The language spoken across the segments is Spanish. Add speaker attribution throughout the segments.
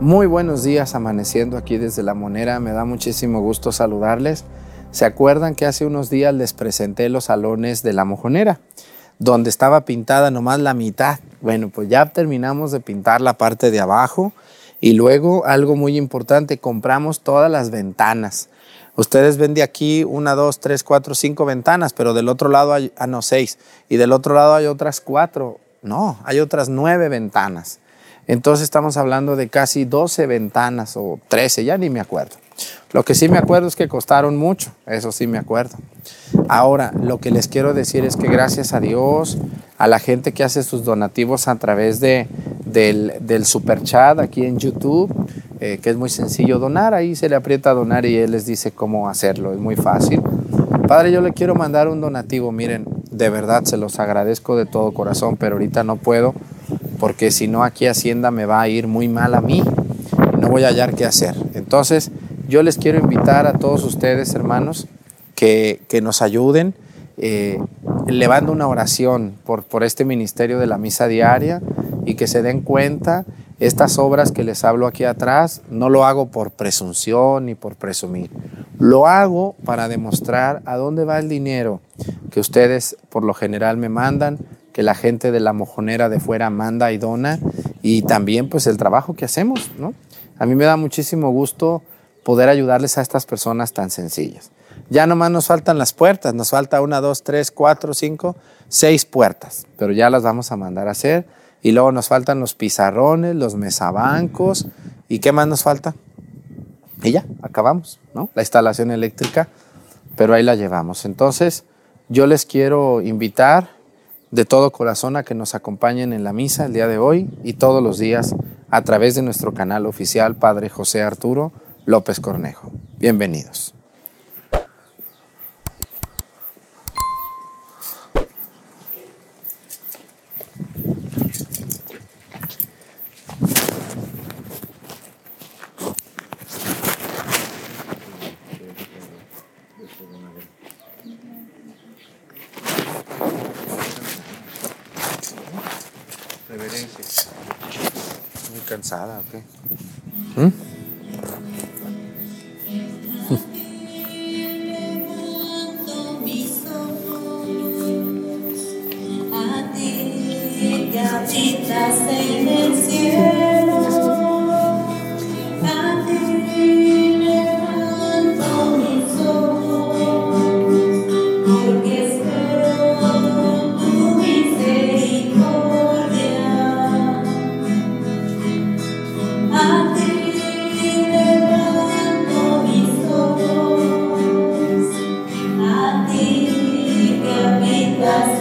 Speaker 1: Muy buenos días amaneciendo aquí desde La Monera. Me da muchísimo gusto saludarles. ¿Se acuerdan que hace unos días les presenté los salones de La Mojonera? Donde estaba pintada nomás la mitad. Bueno, pues ya terminamos de pintar la parte de abajo. Y luego algo muy importante, compramos todas las ventanas. Ustedes ven de aquí una, dos, tres, cuatro, cinco ventanas, pero del otro lado hay, ah, no, seis. Y del otro lado hay otras cuatro. No, hay otras nueve ventanas. Entonces estamos hablando de casi 12 ventanas o 13, ya ni me acuerdo. Lo que sí me acuerdo es que costaron mucho, eso sí me acuerdo. Ahora, lo que les quiero decir es que gracias a Dios, a la gente que hace sus donativos a través de, del, del super chat aquí en YouTube, eh, que es muy sencillo donar, ahí se le aprieta a donar y él les dice cómo hacerlo, es muy fácil. Padre, yo le quiero mandar un donativo, miren, de verdad se los agradezco de todo corazón, pero ahorita no puedo porque si no aquí Hacienda me va a ir muy mal a mí, no voy a hallar qué hacer. Entonces, yo les quiero invitar a todos ustedes, hermanos, que, nos ayuden eh, una oración por, por este ministerio de la misa diaria y que se den cuenta estas obras que les hablo aquí atrás, no lo hago por presunción ni por presumir. Lo hago para demostrar a dónde va el dinero que ustedes por lo general me mandan que la gente de la mojonera de fuera manda y dona y también pues el trabajo que hacemos, ¿no? A mí me da muchísimo gusto poder ayudarles a estas personas tan sencillas. Ya nomás nos faltan las puertas, nos falta una, dos, tres, cuatro, cinco, seis puertas, pero ya las vamos a mandar a hacer. Y luego nos faltan los pizarrones, los mesabancos. ¿Y qué más nos falta? Y ya, acabamos, ¿no? La instalación eléctrica, pero ahí la llevamos. Entonces, yo les quiero invitar de todo corazón a que nos acompañen en la misa el día de hoy y todos los días a través de nuestro canal oficial Padre José Arturo López Cornejo. Bienvenidos. Muy cansada, ¿ok? ¿Mm? us.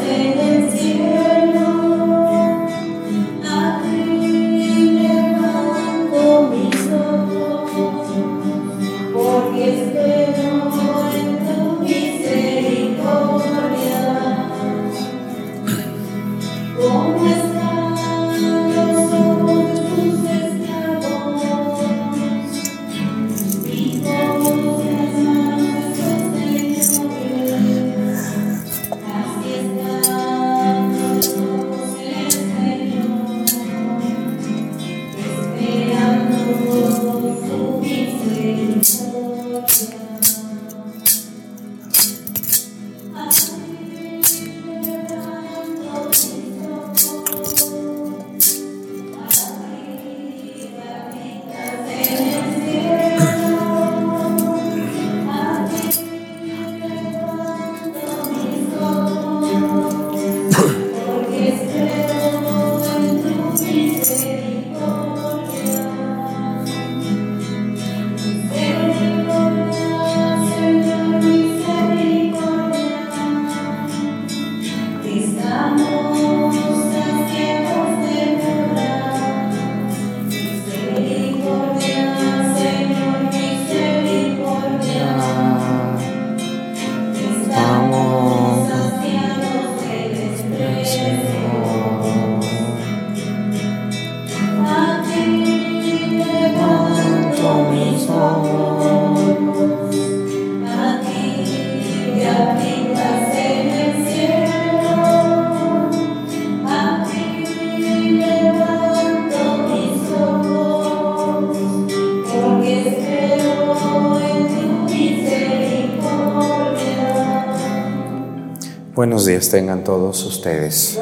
Speaker 1: Tengan todos ustedes.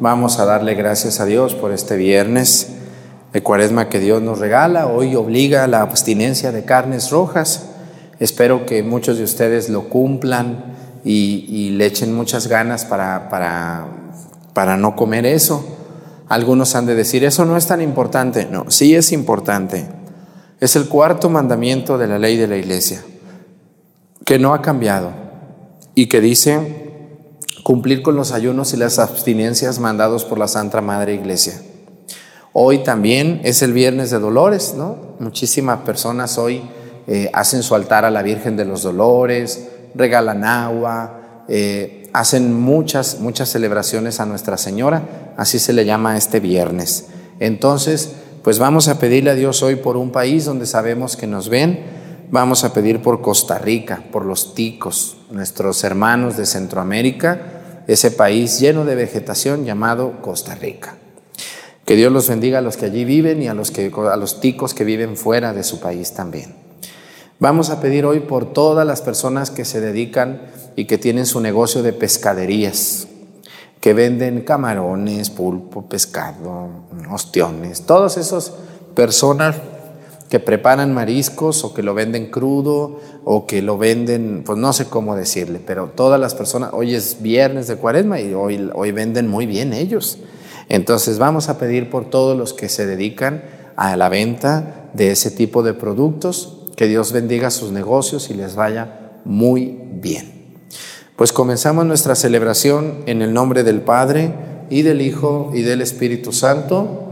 Speaker 1: Vamos a darle gracias a Dios por este viernes de cuaresma que Dios nos regala. Hoy obliga a la abstinencia de carnes rojas. Espero que muchos de ustedes lo cumplan y, y le echen muchas ganas para, para, para no comer eso. Algunos han de decir, eso no es tan importante. No, sí es importante. Es el cuarto mandamiento de la ley de la iglesia, que no ha cambiado y que dice cumplir con los ayunos y las abstinencias mandados por la Santa Madre Iglesia. Hoy también es el viernes de dolores, ¿no? Muchísimas personas hoy eh, hacen su altar a la Virgen de los Dolores, regalan agua, eh, hacen muchas, muchas celebraciones a Nuestra Señora, así se le llama este viernes. Entonces, pues vamos a pedirle a Dios hoy por un país donde sabemos que nos ven, vamos a pedir por Costa Rica, por los ticos, nuestros hermanos de Centroamérica, ese país lleno de vegetación llamado Costa Rica. Que Dios los bendiga a los que allí viven y a los, que, a los ticos que viven fuera de su país también. Vamos a pedir hoy por todas las personas que se dedican y que tienen su negocio de pescaderías, que venden camarones, pulpo, pescado, ostiones, todas esas personas que preparan mariscos o que lo venden crudo o que lo venden, pues no sé cómo decirle, pero todas las personas, hoy es viernes de cuaresma y hoy, hoy venden muy bien ellos. Entonces vamos a pedir por todos los que se dedican a la venta de ese tipo de productos, que Dios bendiga sus negocios y les vaya muy bien. Pues comenzamos nuestra celebración en el nombre del Padre y del Hijo y del Espíritu Santo.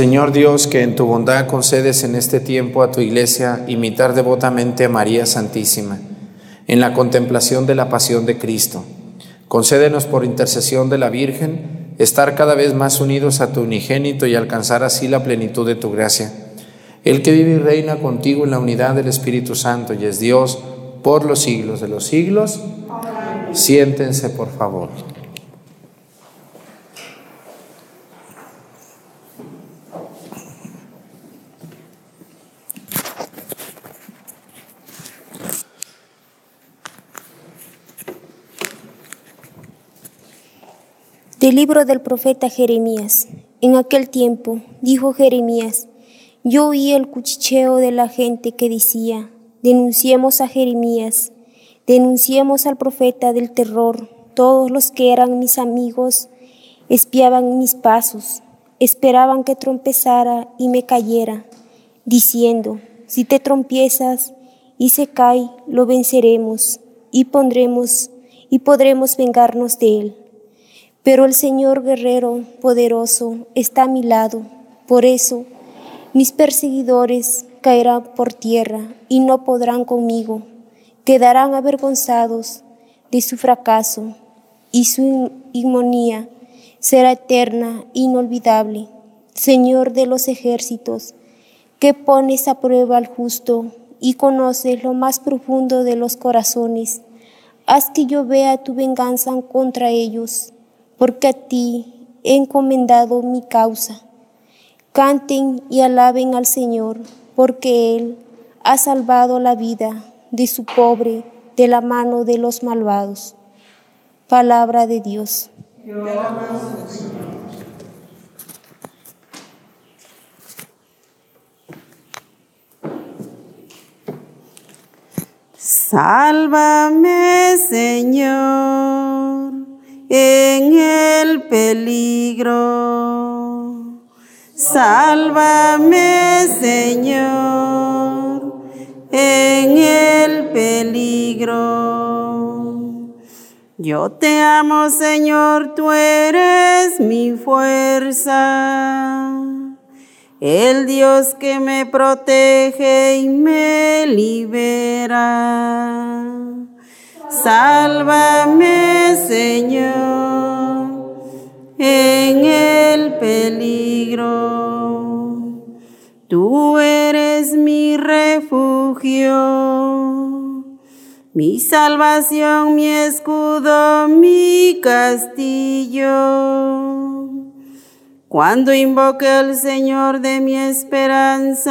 Speaker 2: Señor
Speaker 1: Dios, que en tu bondad concedes en este tiempo a tu iglesia imitar devotamente a María Santísima en la contemplación de la pasión de Cristo. Concédenos por intercesión de la Virgen estar cada vez más unidos a tu unigénito y alcanzar así la plenitud de tu gracia. El que vive y reina contigo en la unidad del Espíritu Santo y es Dios por los siglos de los siglos. Siéntense, por favor.
Speaker 3: Libro del profeta Jeremías. En aquel tiempo, dijo Jeremías, yo oí el cuchicheo de la gente que decía, denunciemos a Jeremías, denunciemos al profeta del terror. Todos los que eran mis amigos espiaban mis pasos. esperaban que trompezara y me cayera, diciendo, si te trompiezas y se cae, lo venceremos y pondremos y podremos vengarnos de él. Pero el Señor guerrero poderoso está a mi lado, por eso mis perseguidores caerán por tierra y no podrán conmigo, quedarán avergonzados de su fracaso y su inmonía será eterna, inolvidable. Señor de los ejércitos, que pones a prueba al justo y conoces lo más profundo de los corazones, haz que yo vea tu venganza contra ellos, porque a ti he encomendado mi causa. Canten y alaben al Señor, porque Él ha salvado la vida de su pobre de la mano de los malvados. Palabra de Dios.
Speaker 4: Sálvame, Señor, en el peligro. Sálvame, Señor, en el peligro. Yo te amo, Señor, tú eres mi fuerza, el Dios que me protege y me libera. Sálvame, Señor, en el peligro. Tú eres mi refugio, mi salvación, mi escudo, mi castillo. Cuando invoque al Señor de mi esperanza,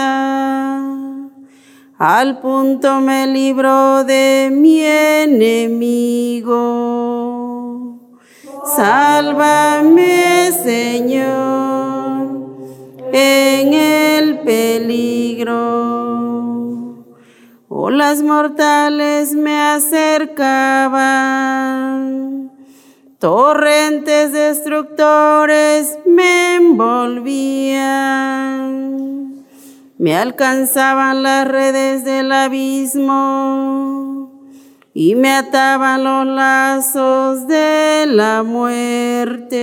Speaker 4: al punto me libró de mi enemigo. Sálvame, Señor, en el peligro. Olas mortales me acercaban, torrentes destructores me envolvían, me alcanzaban las redes del abismo y me ataban los lazos de la muerte.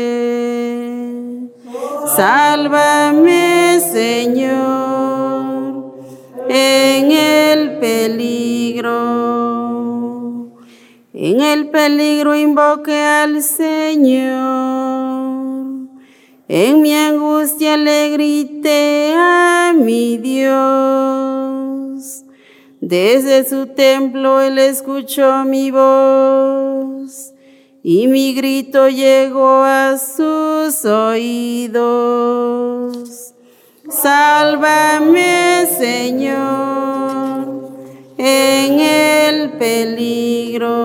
Speaker 4: Sálvame, Señor, en el peligro. En el peligro invoqué al Señor. En mi angustia le grité a mi Dios. Desde su templo él escuchó mi voz y mi grito llegó a sus oídos. Sálvame, Señor, en el peligro.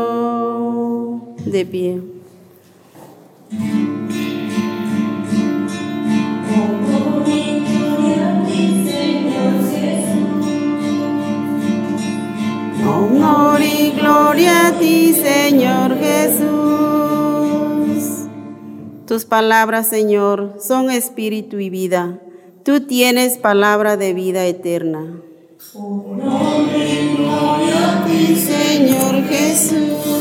Speaker 4: De pie. Honor y gloria a ti, Señor Jesús. Tus palabras, Señor, son espíritu y vida. Tú tienes palabra de vida eterna. Honor y gloria a ti, Señor Jesús.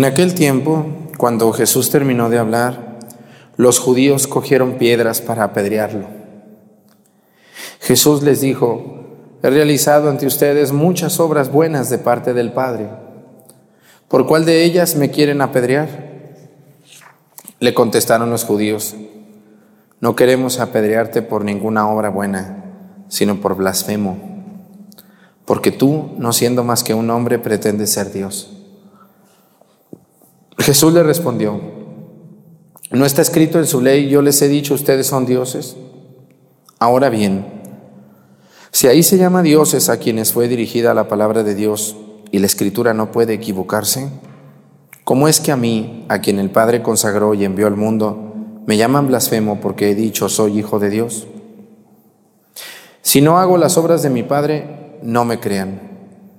Speaker 1: En aquel tiempo, cuando Jesús terminó de hablar, los judíos cogieron piedras para apedrearlo. Jesús les dijo, he realizado ante ustedes muchas obras buenas de parte del Padre. ¿Por cuál de ellas me quieren apedrear? Le contestaron los judíos, no queremos apedrearte por ninguna obra buena, sino por blasfemo, porque tú, no siendo más que un hombre, pretendes ser Dios. Jesús le respondió, ¿no está escrito en su ley, yo les he dicho, ustedes son dioses? Ahora bien, si ahí se llama dioses a quienes fue dirigida la palabra de Dios y la escritura no puede equivocarse, ¿cómo es que a mí, a quien el Padre consagró y envió al mundo, me llaman blasfemo porque he dicho soy hijo de Dios? Si no hago las obras de mi Padre, no me crean,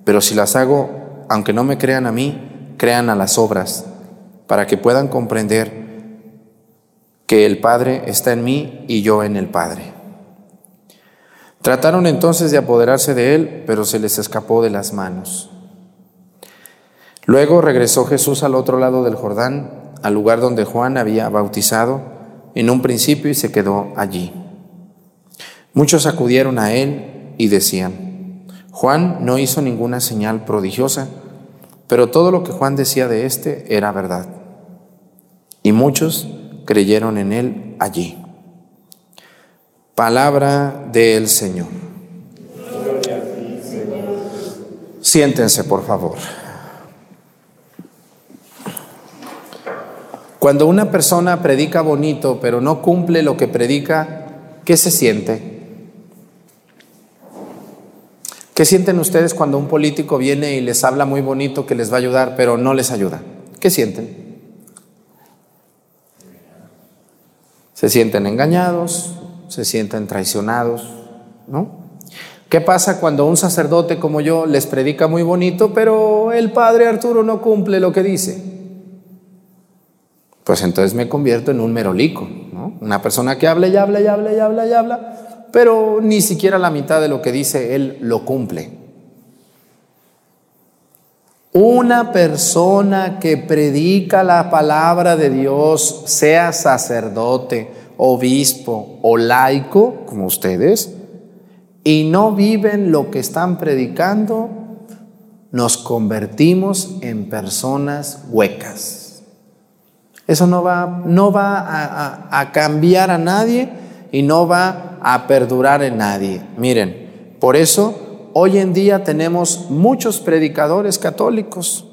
Speaker 1: pero si las hago, aunque no me crean a mí, crean a las obras, para que puedan comprender que el Padre está en mí y yo en el Padre. Trataron entonces de apoderarse de él, pero se les escapó de las manos. Luego regresó Jesús al otro lado del Jordán, al lugar donde Juan había bautizado en un principio y se quedó allí. Muchos acudieron a él y decían, Juan no hizo ninguna señal prodigiosa, pero todo lo que Juan decía de éste era verdad. Y muchos creyeron en él allí. Palabra del Señor. Siéntense, por favor. Cuando una persona predica bonito, pero no cumple lo que predica, ¿qué se siente? ¿Qué sienten ustedes cuando un político viene y les habla muy bonito que les va a ayudar, pero no les ayuda? ¿Qué sienten? Se sienten engañados, se sienten traicionados, ¿no? ¿Qué pasa cuando un sacerdote como yo les predica muy bonito, pero el padre Arturo no cumple lo que dice? Pues entonces me convierto en un merolico, ¿no? Una persona que habla y habla y habla y habla y habla, pero ni siquiera la mitad de lo que dice él lo cumple. Una persona que predica la palabra de Dios, sea sacerdote, obispo o laico, como ustedes, y no viven lo que están predicando, nos convertimos en personas huecas. Eso no va, no va a, a, a cambiar a nadie y no va a perdurar en nadie. Miren, por eso hoy en día tenemos muchos predicadores católicos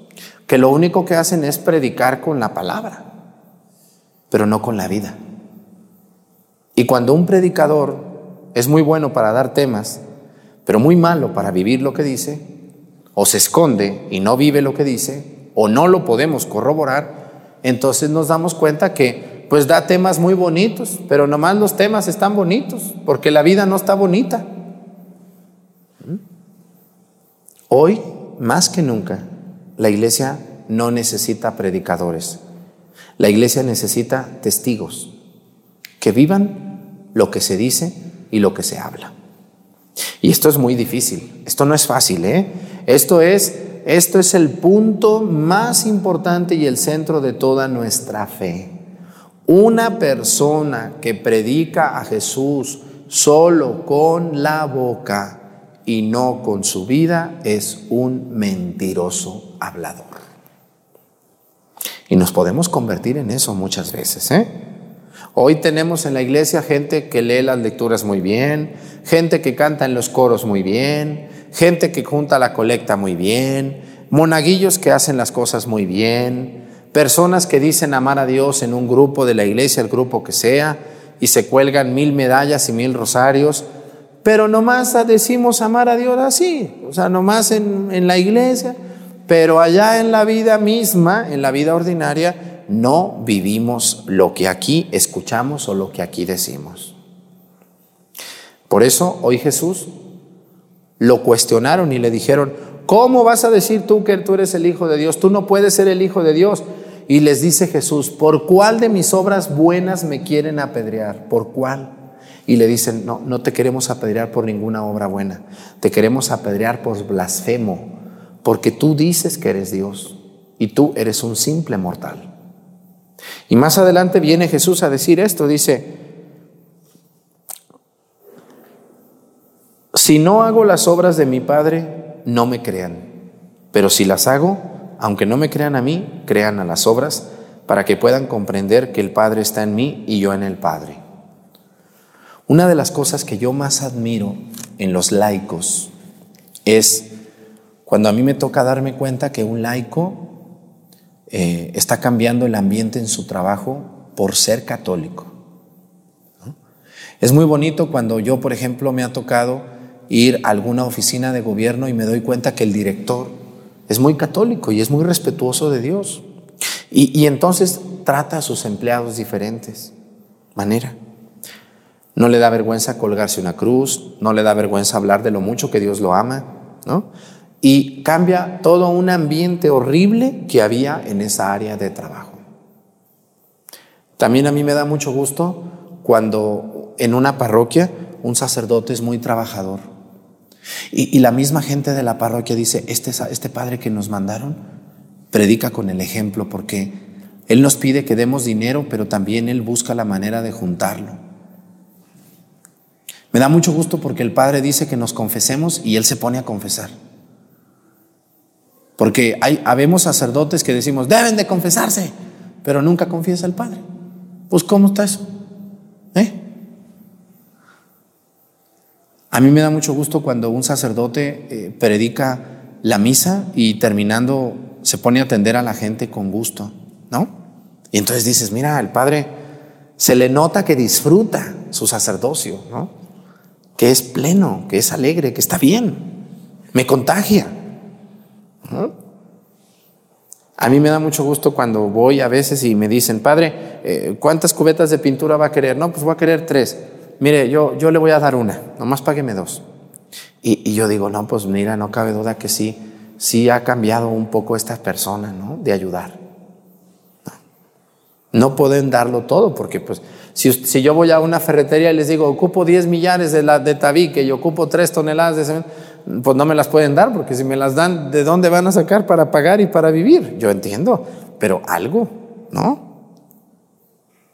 Speaker 1: que lo único que hacen es predicar con la palabra, pero no con la vida. Y cuando un predicador es muy bueno para dar temas, pero muy malo para vivir lo que dice, o se esconde y no vive lo que dice, o no lo podemos corroborar, entonces nos damos cuenta que pues da temas muy bonitos, pero nomás los temas están bonitos, porque la vida no está bonita. Hoy, más que nunca, la iglesia no necesita predicadores. La iglesia necesita testigos que vivan lo que se dice y lo que se habla. Y esto es muy difícil, esto no es fácil, ¿eh? Esto es, esto es el punto más importante y el centro de toda nuestra fe. Una persona que predica a Jesús solo con la boca y no con su vida es un mentiroso hablador. Y nos podemos convertir en eso muchas veces, ¿eh? Hoy tenemos en la iglesia gente que lee las lecturas muy bien, gente que canta en los coros muy bien, gente que junta la colecta muy bien, monaguillos que hacen las cosas muy bien, personas que dicen amar a Dios en un grupo de la iglesia, el grupo que sea, y se cuelgan mil medallas y mil rosarios, pero nomás decimos amar a Dios así, o sea, nomás en, en la iglesia, pero allá en la vida misma, en la vida ordinaria, no vivimos lo que aquí escuchamos o lo que aquí decimos. Por eso hoy Jesús lo cuestionaron y le dijeron, ¿cómo vas a decir tú que tú eres el Hijo de Dios? Tú no puedes ser el Hijo de Dios. Y les dice Jesús, ¿por cuál de mis obras buenas me quieren apedrear? ¿Por cuál? Y le dicen, no, no te queremos apedrear por ninguna obra buena, te queremos apedrear por blasfemo, porque tú dices que eres Dios y tú eres un simple mortal. Y más adelante viene Jesús a decir esto, dice, si no hago las obras de mi Padre, no me crean. Pero si las hago, aunque no me crean a mí, crean a las obras para que puedan comprender que el Padre está en mí y yo en el Padre. Una de las cosas que yo más admiro en los laicos es cuando a mí me toca darme cuenta que un laico eh, está cambiando el ambiente en su trabajo por ser católico. Es muy bonito cuando yo, por ejemplo, me ha tocado ir a alguna oficina de gobierno y me doy cuenta que el director es muy católico y es muy respetuoso de Dios. Y, y entonces trata a sus empleados diferentes manera. No le da vergüenza colgarse una cruz, no le da vergüenza hablar de lo mucho que Dios lo ama, ¿no? Y cambia todo un ambiente horrible que había en esa área de trabajo. También a mí me da mucho gusto cuando en una parroquia un sacerdote es muy trabajador. Y, la misma gente de la parroquia dice, este, este padre que nos mandaron predica con el ejemplo porque él nos pide que demos dinero, pero también él busca la manera de juntarlo. Me da mucho gusto porque el Padre dice que nos confesemos y Él se pone a confesar. Porque hay, habemos sacerdotes que decimos, deben de confesarse, pero nunca confiesa el Padre. Pues ¿cómo está eso? ¿Eh? A mí me da mucho gusto cuando un sacerdote eh, predica la misa y terminando se pone a atender a la gente con gusto, ¿no? Y entonces dices, mira, el Padre se le nota que disfruta su sacerdocio, ¿no? Que es pleno, que es alegre, que está bien, me contagia. A mí me da mucho gusto cuando voy a veces y me dicen, Padre, eh, ¿cuántas cubetas de pintura va a querer? No, pues voy a querer tres. Mire, yo, yo le voy a dar una, nomás págueme dos. Y, y yo digo, no, pues mira, no cabe duda que sí, sí ha cambiado un poco esta persona, ¿no? De ayudar. No pueden darlo todo, porque pues si, si, yo voy a una ferretería y les digo, ocupo 10 millares de, la, de tabique y ocupo 3 toneladas de cemento, pues no me las pueden dar, porque si me las dan, ¿de dónde van a sacar para pagar y para vivir? Yo entiendo, pero algo, ¿no?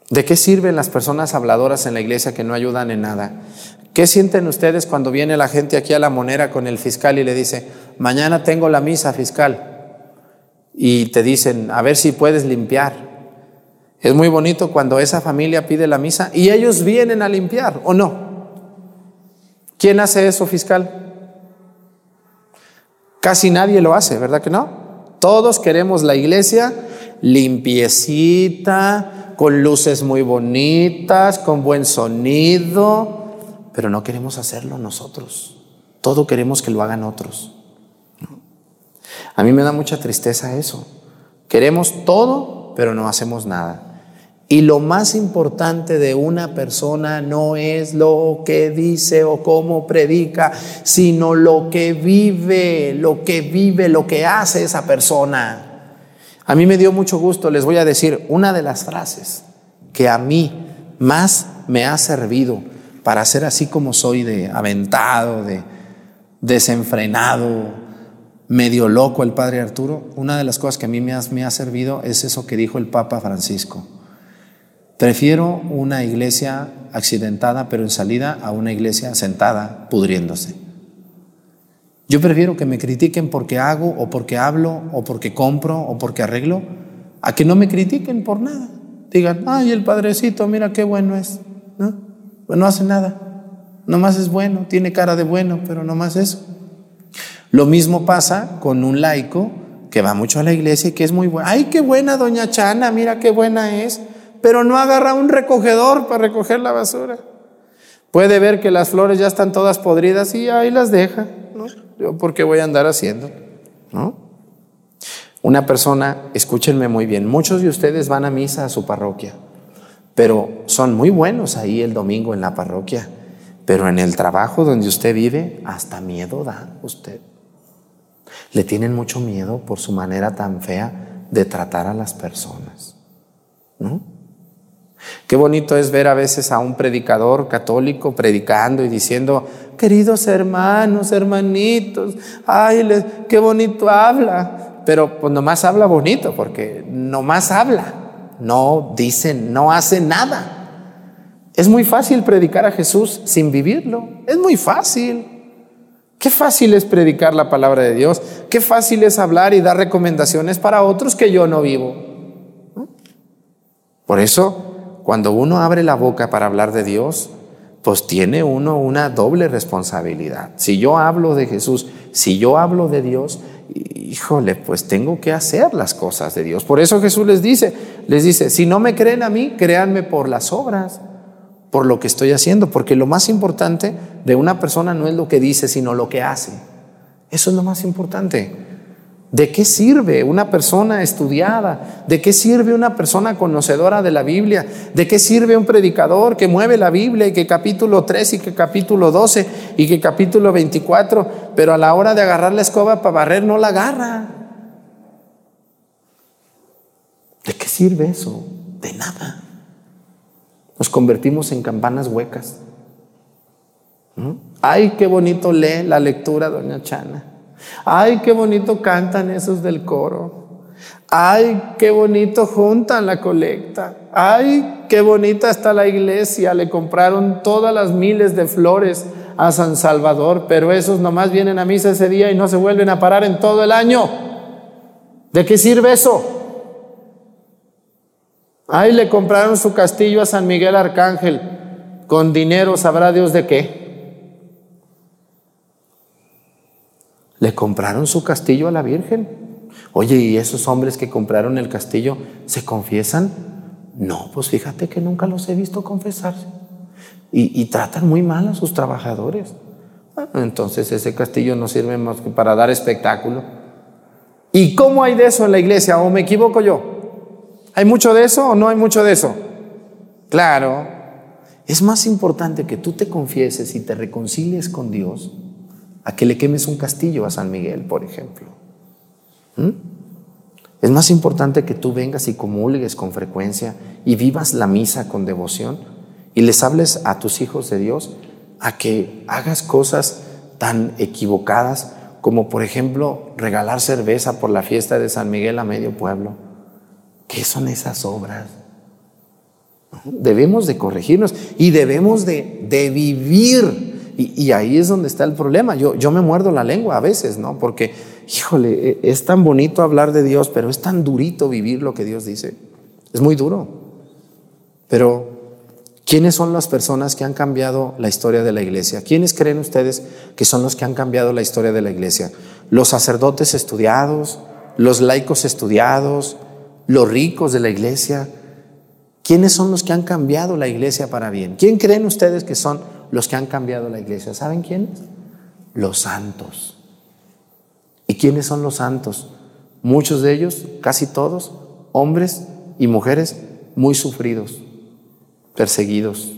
Speaker 1: ¿De qué sirven las personas habladoras en la iglesia que no ayudan en nada? ¿Qué sienten ustedes cuando viene la gente aquí a la monera con el fiscal y le dice, mañana tengo la misa fiscal? Y te dicen, a ver si puedes limpiar. Es muy bonito cuando esa familia pide la misa y ellos vienen a limpiar, ¿o no? ¿Quién hace eso, fiscal? Casi nadie lo hace, ¿verdad que no? Todos queremos la iglesia limpiecita, con luces muy bonitas, con buen sonido, pero no queremos hacerlo nosotros. Todo queremos que lo hagan otros. A mí me da mucha tristeza eso. Queremos todo, pero no hacemos nada. Y lo más importante de una persona no es lo que dice o cómo predica, sino lo que vive, lo que vive, lo que hace esa persona. A mí me dio mucho gusto, les voy a decir, una de las frases que a mí más me ha servido para ser así como soy de aventado, de desenfrenado, medio loco el padre Arturo, una de las cosas que a mí me ha, me ha servido es eso que dijo el Papa Francisco. Prefiero una iglesia accidentada pero en salida a una iglesia sentada pudriéndose. Yo prefiero que me critiquen porque hago o porque hablo o porque compro o porque arreglo a que no me critiquen por nada. Digan, ay, el padrecito, mira qué bueno es. ¿No? Pues no hace nada. Nomás es bueno, tiene cara de bueno, pero nomás eso. Lo mismo pasa con un laico que va mucho a la iglesia y que es muy bueno. Ay, qué buena doña Chana, mira qué buena es pero no agarra un recogedor para recoger la basura. Puede ver que las flores ya están todas podridas y ahí las deja. ¿no? ¿por qué voy a andar haciendo? ¿No? Una persona, escúchenme muy bien, muchos de ustedes van a misa a su parroquia, pero son muy buenos ahí el domingo en la parroquia, pero en el trabajo donde usted vive, hasta miedo da usted. Le tienen mucho miedo por su manera tan fea de tratar a las personas. ¿No? Qué bonito es ver a veces a un predicador católico predicando y diciendo, queridos hermanos, hermanitos, ay, qué bonito habla. Pero pues nomás habla bonito, porque nomás habla, no dice, no hace nada. Es muy fácil predicar a Jesús sin vivirlo, es muy fácil. Qué fácil es predicar la palabra de Dios. Qué fácil es hablar y dar recomendaciones para otros que yo no vivo. Por eso, cuando uno abre la boca para hablar de Dios, pues tiene uno una doble responsabilidad. Si yo hablo de Jesús, si yo hablo de Dios, híjole, pues tengo que hacer las cosas de Dios. Por eso Jesús les dice, les dice, si no me creen a mí, créanme por las obras, por lo que estoy haciendo, porque lo más importante de una persona no es lo que dice, sino lo que hace. Eso es lo más importante. ¿De qué sirve una persona estudiada? ¿De qué sirve una persona conocedora de la Biblia? ¿De qué sirve un predicador que mueve la Biblia y que capítulo 3 y que capítulo 12 y que capítulo 24, pero a la hora de agarrar la escoba para barrer no la agarra? ¿De qué sirve eso? De nada. Nos convertimos en campanas huecas. ¿Mm? Ay, qué bonito lee la lectura, doña Chana. Ay, qué bonito cantan esos del coro. Ay, qué bonito juntan la colecta. Ay, qué bonita está la iglesia. Le compraron todas las miles de flores a San Salvador, pero esos nomás vienen a misa ese día y no se vuelven a parar en todo el año. ¿De qué sirve eso? Ay, le compraron su castillo a San Miguel Arcángel. Con dinero sabrá Dios de qué. Le compraron su castillo a la Virgen. Oye, ¿y esos hombres que compraron el castillo se confiesan? No, pues fíjate que nunca los he visto confesarse. Y, tratan muy mal a sus trabajadores. Ah, Entonces ese castillo no sirve más que para dar espectáculo. ¿Y cómo hay de eso en la iglesia? ¿O me equivoco yo? ¿Hay mucho de eso o no hay mucho de eso? Claro. Es más importante que tú te confieses y te reconcilies con Dios a que le quemes un castillo a San Miguel, por ejemplo. ¿Mm? Es más importante que tú vengas y comulgues con frecuencia y vivas la misa con devoción y les hables a tus hijos de Dios a que hagas cosas tan equivocadas como por ejemplo regalar cerveza por la fiesta de San Miguel a medio pueblo. ¿Qué son esas obras? Debemos de corregirnos y debemos de, de vivir. Y, ahí es donde está el problema. Yo, yo me muerdo la lengua a veces, ¿no? Porque, híjole, e, es tan bonito hablar de Dios, pero es tan durito vivir lo que Dios dice. Es muy duro. Pero, ¿quiénes son las personas que han cambiado la historia de la iglesia? ¿Quiénes creen ustedes que son los que han cambiado la historia de la iglesia? ¿Los sacerdotes estudiados? ¿Los laicos estudiados? ¿Los ricos de la iglesia? ¿Quiénes son los que han cambiado la iglesia para bien? ¿Quién creen ustedes que son los que han cambiado la iglesia? ¿Saben quiénes? Los santos. ¿Y quiénes son los santos? Muchos de ellos, casi todos, hombres y mujeres muy sufridos, perseguidos,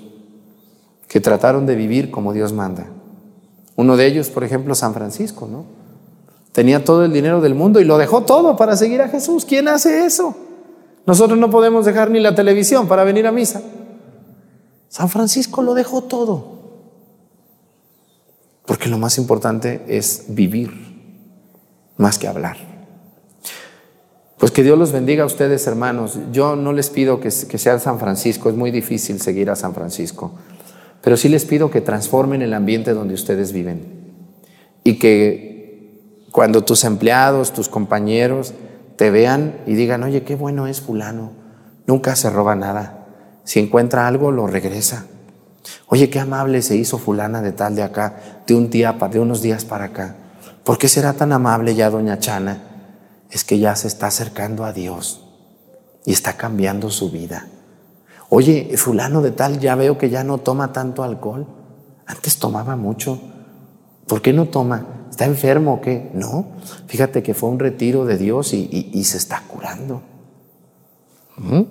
Speaker 1: que trataron de vivir como Dios manda. Uno de ellos, por ejemplo, San Francisco, ¿no? Tenía todo el dinero del mundo y lo dejó todo para seguir a Jesús. ¿Quién hace eso? Nosotros no podemos dejar ni la televisión para venir a misa. San Francisco lo dejó todo. Porque lo más importante es vivir más que hablar. Pues que Dios los bendiga a ustedes, hermanos. Yo no les pido que, que sean San Francisco, es muy difícil seguir a San Francisco. Pero sí les pido que transformen el ambiente donde ustedes viven. Y que cuando tus empleados, tus compañeros, te vean y digan, oye, qué bueno es fulano, nunca se roba nada. Si encuentra algo, lo regresa. Oye, qué amable se hizo fulana de tal de acá, de un día, de unos días para acá. ¿Por qué será tan amable ya doña Chana? Es que ya se está acercando a Dios y está cambiando su vida. Oye, fulano de tal, ya veo que ya no toma tanto alcohol. Antes tomaba mucho. ¿Por qué no toma? ¿Está enfermo o qué? No. Fíjate que fue un retiro de Dios y, se está curando. ¿Mm?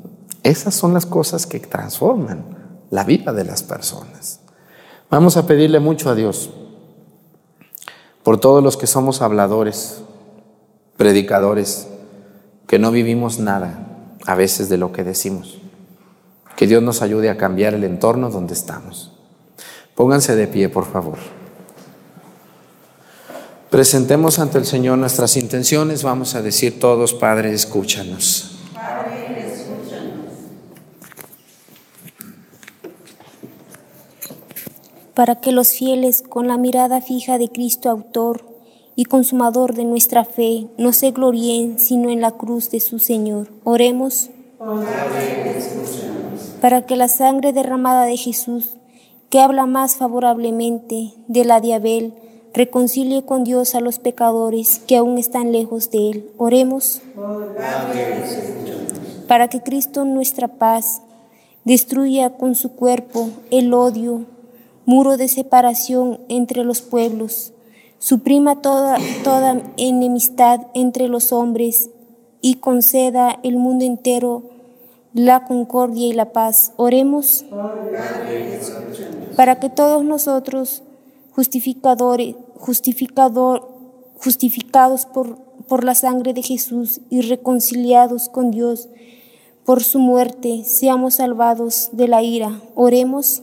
Speaker 1: Esas son las cosas que transforman la vida de las personas. Vamos a pedirle mucho a Dios por todos los que somos habladores, predicadores, que no vivimos nada a veces de lo que decimos. Que Dios nos ayude a cambiar el entorno donde estamos. Pónganse de pie, por favor. Presentemos ante el Señor nuestras intenciones. Vamos a decir todos, Padre, escúchanos.
Speaker 4: Padre,
Speaker 3: para que los fieles, con la mirada fija de Cristo autor y consumador de nuestra fe, no se gloríen sino en la cruz de su Señor. Oremos. Para que la sangre derramada de Jesús, que habla más favorablemente de la de Abel, reconcilie con Dios a los pecadores que aún están lejos de Él. Oremos. Para que Cristo, nuestra paz, destruya con su cuerpo el odio, muro de separación entre los pueblos, suprima toda, toda enemistad entre los hombres y conceda el mundo entero la concordia y la paz. Oremos para que todos nosotros, justificadores, justificador, justificados por, por la sangre de Jesús y reconciliados con Dios por su muerte, seamos salvados de la ira. Oremos.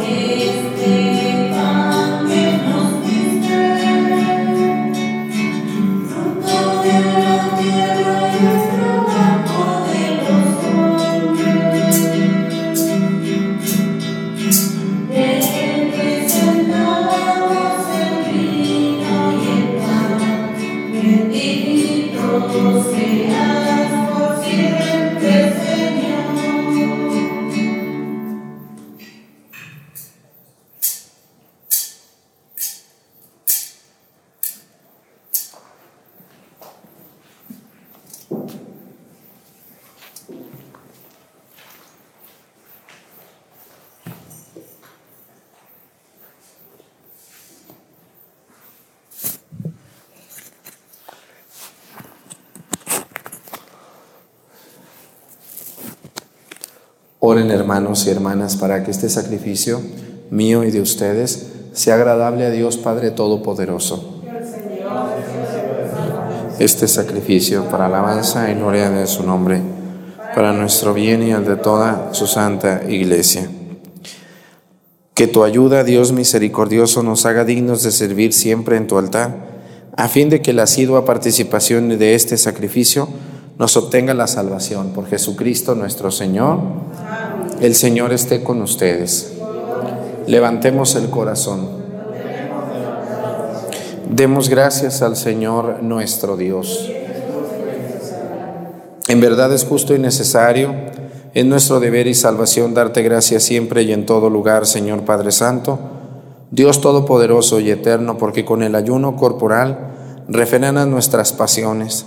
Speaker 4: Amen. Oren hermanos y hermanas para que este sacrificio mío y de ustedes sea agradable a Dios Padre Todopoderoso. Este sacrificio para alabanza y gloria de su nombre, para nuestro bien y el de toda su santa iglesia. Que tu ayuda, Dios misericordioso, nos haga dignos de servir siempre en tu altar, a fin de que la asidua participación de este sacrificio nos obtenga la salvación por Jesucristo nuestro Señor. El Señor esté con ustedes. Levantemos el corazón. Demos gracias al Señor nuestro Dios. En verdad es justo y necesario, es nuestro deber y salvación darte gracias siempre y en todo lugar, Señor Padre Santo,
Speaker 1: Dios Todopoderoso y Eterno, porque con el ayuno corporal refrenas nuestras pasiones,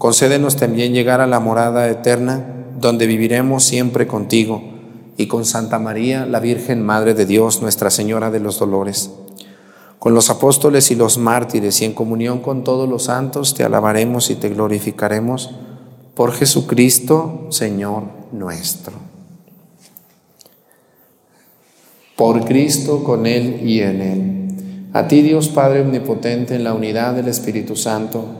Speaker 1: concédenos también llegar a la morada eterna, donde viviremos siempre contigo y con Santa María, la Virgen Madre de Dios, Nuestra Señora de los Dolores. Con los apóstoles y los mártires y en comunión con todos los santos te alabaremos y te glorificaremos por Jesucristo, Señor nuestro. Por Cristo, con Él y en Él. A ti Dios Padre Omnipotente, en la unidad del Espíritu Santo,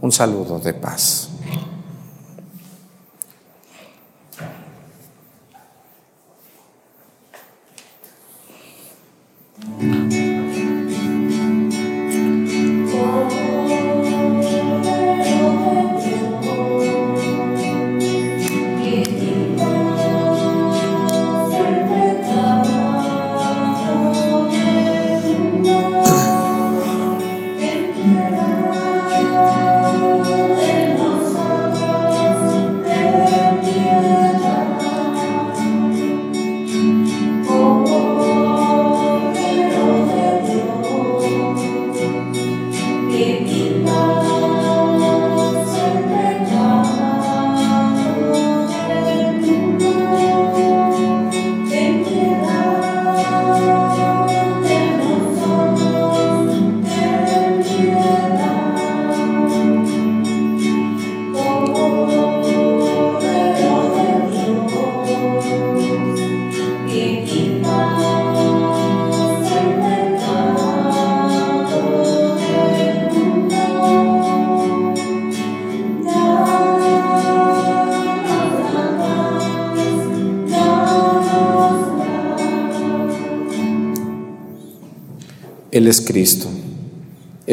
Speaker 1: un saludo de paz.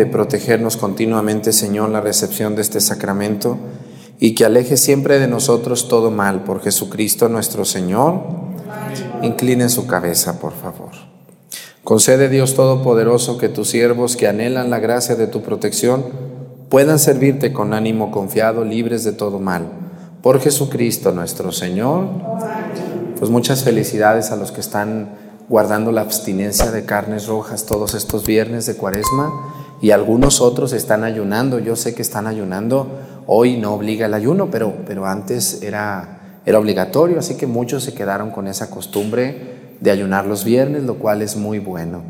Speaker 1: De protegernos continuamente, Señor, la recepción de este sacramento y que aleje siempre de nosotros todo mal por Jesucristo nuestro Señor. Incline su cabeza, por favor. Concede Dios Todopoderoso que tus siervos que anhelan la gracia de tu protección puedan servirte con ánimo confiado, libres de todo mal. Por Jesucristo nuestro Señor. Pues muchas felicidades a los que están guardando la abstinencia de carnes rojas todos estos viernes de cuaresma y algunos otros están ayunando. Yo sé que están ayunando. Hoy no obliga el ayuno, pero, pero antes era, era obligatorio, así que muchos se quedaron con esa costumbre de ayunar los viernes, lo cual es muy bueno.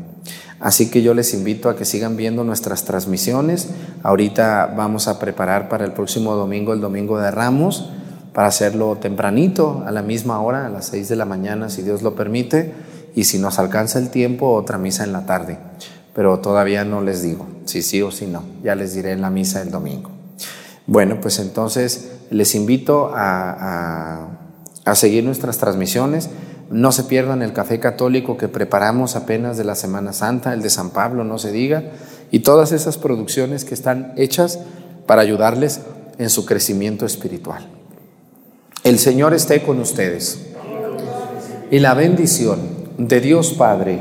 Speaker 1: Así que yo les invito a que sigan viendo nuestras transmisiones. Ahorita vamos a preparar para el próximo domingo, el domingo de Ramos, para hacerlo tempranito, a la misma hora, a las 6 de la mañana, si Dios lo permite, y si nos alcanza el tiempo, otra misa en la tarde. Pero todavía no les digo si sí o si no, ya les diré en la misa del domingo. Bueno, pues entonces les invito a, a, a seguir nuestras transmisiones. No se pierdan el café católico que preparamos apenas de la Semana Santa, el de San Pablo, no se diga, y todas esas producciones que están hechas para ayudarles en su crecimiento espiritual. El Señor esté con ustedes. Y la bendición de Dios Padre,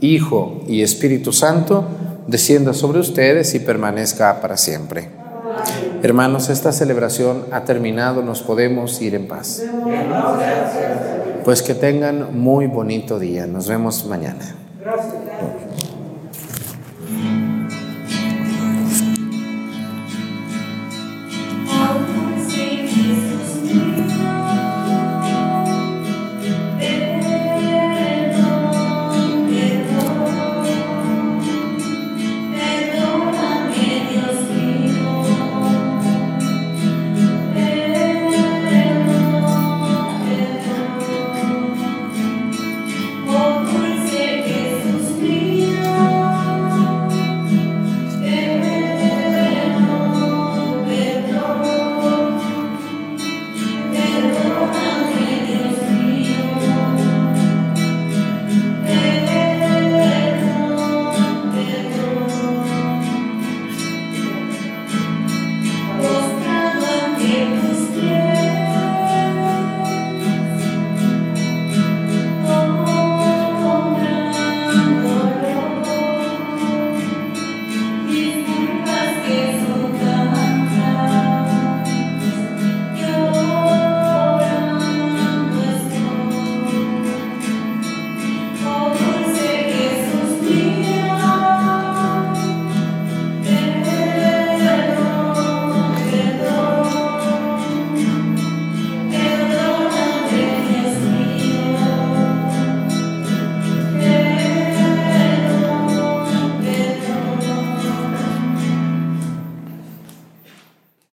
Speaker 1: Hijo y Espíritu Santo descienda sobre ustedes y permanezca para siempre. Hermanos, esta celebración ha terminado, nos podemos ir en paz. Pues que tengan muy bonito día. Nos vemos mañana.